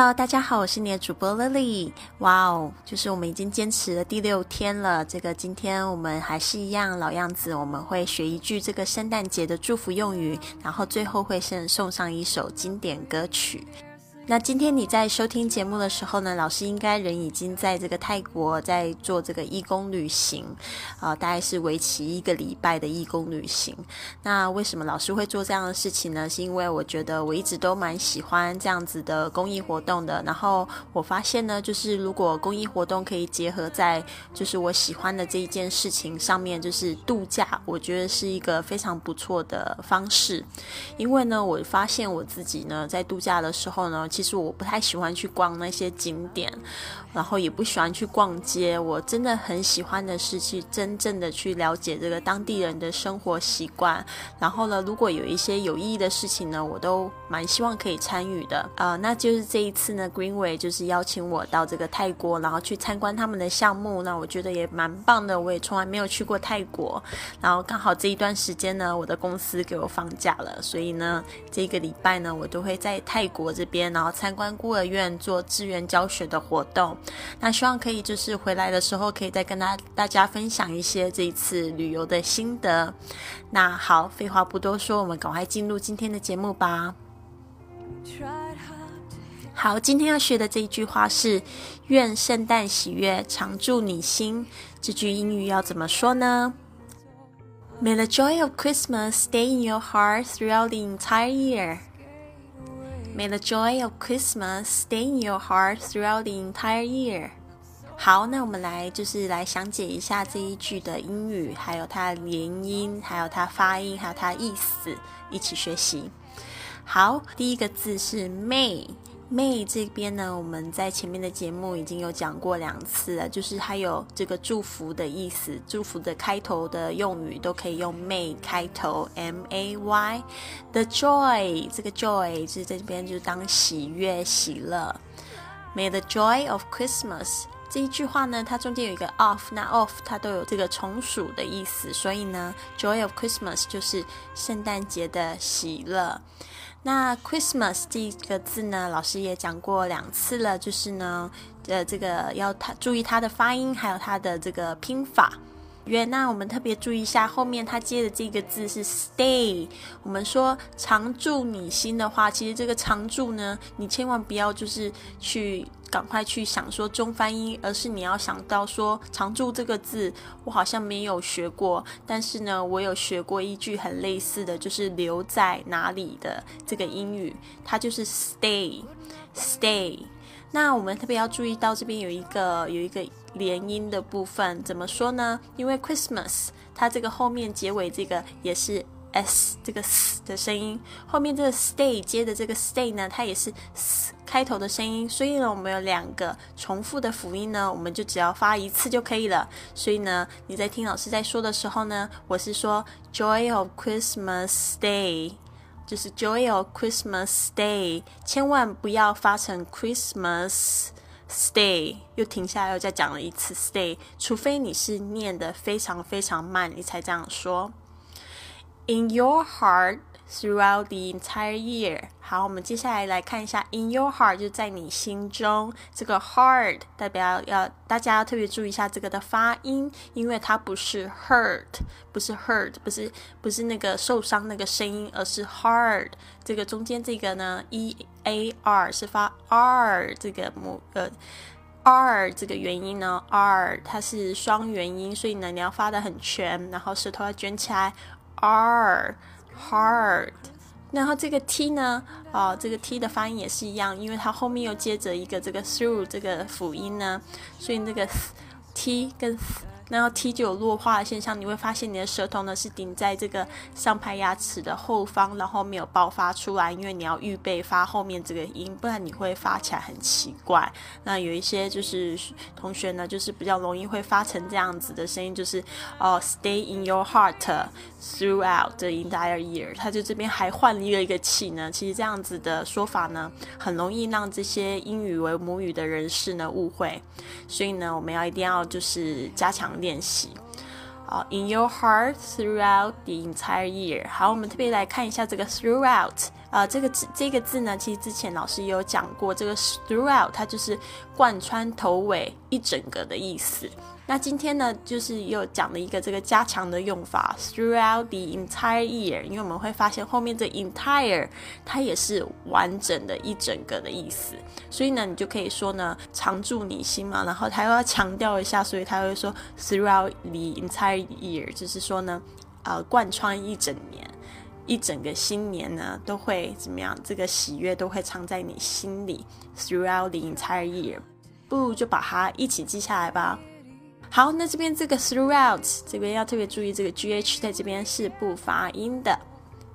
Hello，大家好，我是你的主播 Lily。哇哦，就是我们已经坚持了第六天了。这个今天我们还是一样老样子，我们会学一句这个圣诞节的祝福用语，然后最后会先送上一首经典歌曲。那今天你在收听节目的时候呢，老师应该人已经在这个泰国在做这个义工旅行，啊，大概是为期一个礼拜的义工旅行。那为什么老师会做这样的事情呢？是因为我觉得我一直都蛮喜欢这样子的公益活动的。然后我发现呢，就是如果公益活动可以结合在就是我喜欢的这一件事情上面，就是度假，我觉得是一个非常不错的方式。因为呢，我发现我自己呢，在度假的时候呢。其实我不太喜欢去逛那些景点，然后也不喜欢去逛街。我真的很喜欢的是去真正的去了解这个当地人的生活习惯。然后呢，如果有一些有意义的事情呢，我都蛮希望可以参与的。呃，那就是这一次呢，Greenway 就是邀请我到这个泰国，然后去参观他们的项目。那我觉得也蛮棒的。我也从来没有去过泰国，然后刚好这一段时间呢，我的公司给我放假了，所以呢，这个礼拜呢，我都会在泰国这边，然后。参观孤儿院做志愿教学的活动，那希望可以就是回来的时候可以再跟大大家分享一些这一次旅游的心得。那好，废话不多说，我们赶快进入今天的节目吧。好，今天要学的这一句话是“愿圣诞喜悦常驻你心”，这句英语要怎么说呢？May the joy of Christmas stay in your heart throughout the entire year. May the joy of Christmas stay in your heart throughout the entire year。好，那我们来就是来详解一下这一句的英语，还有它的连音，还有它发音，还有它意思，一起学习。好，第一个字是 May。May 这边呢，我们在前面的节目已经有讲过两次了，就是它有这个祝福的意思，祝福的开头的用语都可以用 May 开头，M A Y。The joy 这个 joy 是这边就是当喜悦、喜乐。May the joy of Christmas 这一句话呢，它中间有一个 of，那 of 它都有这个从属的意思，所以呢，joy of Christmas 就是圣诞节的喜乐。那 Christmas 这个字呢，老师也讲过两次了，就是呢，呃，这个要它注意它的发音，还有它的这个拼法。约，那我们特别注意一下，后面它接的这个字是 stay。我们说常驻你心的话，其实这个常驻呢，你千万不要就是去赶快去想说中翻音，而是你要想到说常驻这个字，我好像没有学过，但是呢，我有学过一句很类似的就是留在哪里的这个英语，它就是 stay，stay。那我们特别要注意到这边有一个有一个。连音的部分怎么说呢？因为 Christmas 它这个后面结尾这个也是 s 这个 s 的声音，后面这个 stay 接的这个 stay 呢，它也是 s 开头的声音，所以呢，我们有两个重复的辅音呢，我们就只要发一次就可以了。所以呢，你在听老师在说的时候呢，我是说 Joy of Christmas Day，就是 Joy of Christmas Day，千万不要发成 Christmas。Stay，又停下来，又再讲了一次 Stay，除非你是念的非常非常慢，你才这样说。In your heart Throughout the entire year。好，我们接下来来看一下 In your heart，就在你心中。这个 heart 代表要大家要特别注意一下这个的发音，因为它不是 hurt，不是 hurt，不是不是那个受伤那个声音，而是 hard。这个中间这个呢，e a r 是发 r 这个母呃 r 这个元音呢，r 它是双元音，所以呢你要发的很全，然后舌头要卷起来，r。Hard，然后这个 t 呢，哦，这个 t 的发音也是一样，因为它后面又接着一个这个 through 这个辅音呢，所以那个 t 跟那 T 就有弱化的现象，你会发现你的舌头呢是顶在这个上排牙齿的后方，然后没有爆发出来，因为你要预备发后面这个音，不然你会发起来很奇怪。那有一些就是同学呢，就是比较容易会发成这样子的声音，就是哦，Stay in your heart throughout the entire year。他就这边还换了一个气呢，其实这样子的说法呢，很容易让这些英语为母语的人士呢误会，所以呢，我们要一定要就是加强练习。好，in your heart throughout the entire year。好，我们特别来看一下这个 throughout。啊，这个字这个字呢，其实之前老师也有讲过，这个 throughout 它就是贯穿头尾一整个的意思。那今天呢，就是又讲了一个这个加强的用法，throughout the entire year，因为我们会发现后面这 entire 它也是完整的一整个的意思，所以呢，你就可以说呢，常驻你心嘛，然后他又要强调一下，所以他会说 throughout the entire year，就是说呢，呃，贯穿一整年，一整个新年呢，都会怎么样？这个喜悦都会藏在你心里，throughout the entire year，不如就把它一起记下来吧。好，那这边这个 throughout 这边要特别注意，这个 g h 在这边是不发音的。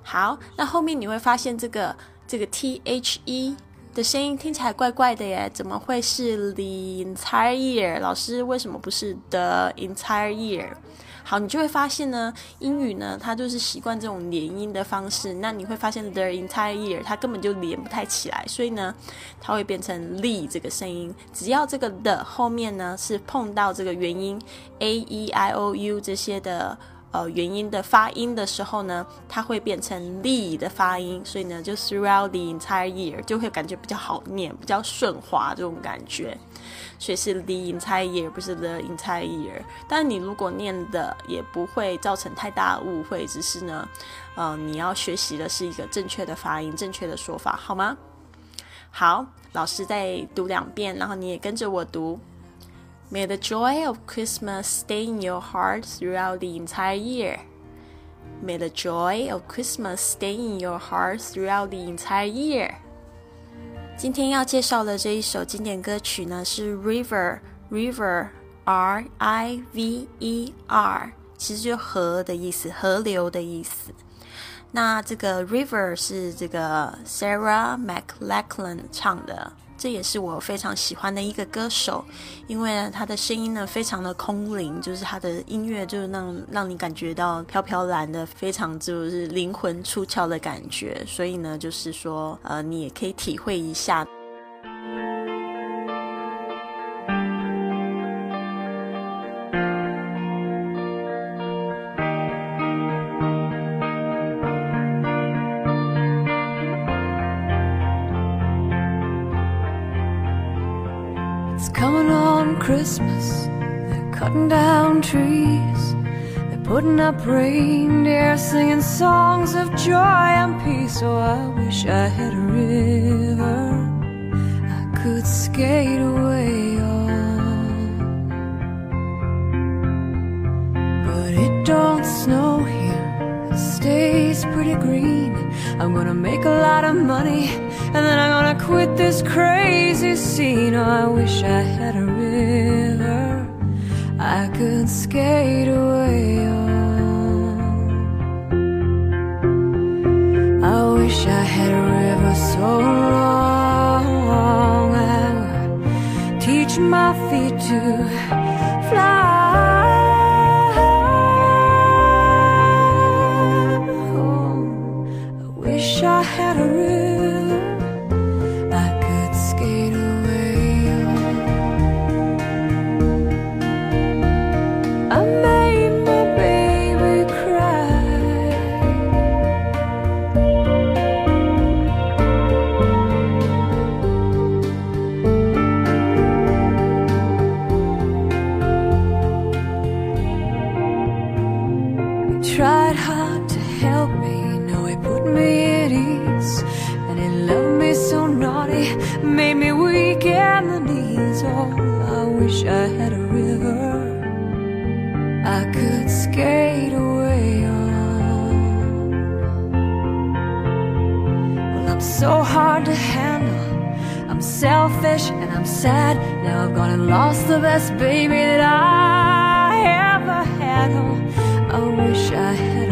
好，那后面你会发现这个这个 t h e 的声音听起来怪怪的耶，怎么会是 the entire year？老师为什么不是 the entire year？好，你就会发现呢，英语呢，它就是习惯这种连音的方式。那你会发现 the entire year 它根本就连不太起来，所以呢，它会变成 le 这个声音。只要这个的后面呢是碰到这个元音 a e i o u 这些的。呃，元音的发音的时候呢，它会变成力的发音，所以呢，就 throughout the entire year 就会感觉比较好念，比较顺滑这种感觉。所以是 the entire year，不是 the entire year。但你如果念的也不会造成太大误会，只是呢，呃，你要学习的是一个正确的发音，正确的说法，好吗？好，老师再读两遍，然后你也跟着我读。May the joy of Christmas stay in your heart throughout the entire year. May the joy of Christmas stay in your heart throughout the entire year. 今天要介绍的这一首经典歌曲呢，是 River River R I V E R，其实就河的意思，河流的意思。那这个 River 是这个 Sarah McLachlan 唱的。 这也是我非常喜欢的一个歌手，因为他的声音呢非常的空灵，就是他的音乐就是那种让你感觉到飘飘然的，非常就是灵魂出窍的感觉，所以呢，就是说，呃，你也可以体会一下。Christmas. They're cutting down trees. They're putting up reindeer, singing songs of joy and peace. Oh, I wish I had a river I could skate away on. But it don't snow here. It stays pretty green. I'm gonna make a lot of money and then I'm gonna quit this crazy scene. Oh, I wish I had a river I could skate away on. I wish I had a river so long I would teach my feet to wish I had a river I could skate away on. Well, I'm so hard to handle. I'm selfish and I'm sad. Now I've gone and lost the best baby that I ever had. Oh, I wish I had.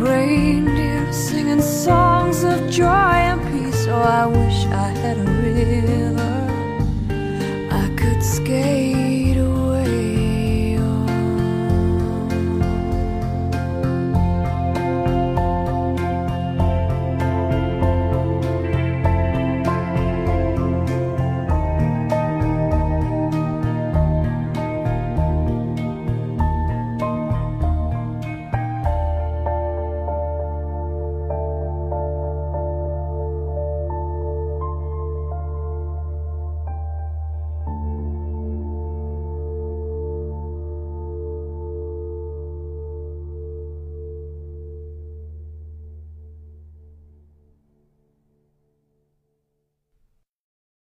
rain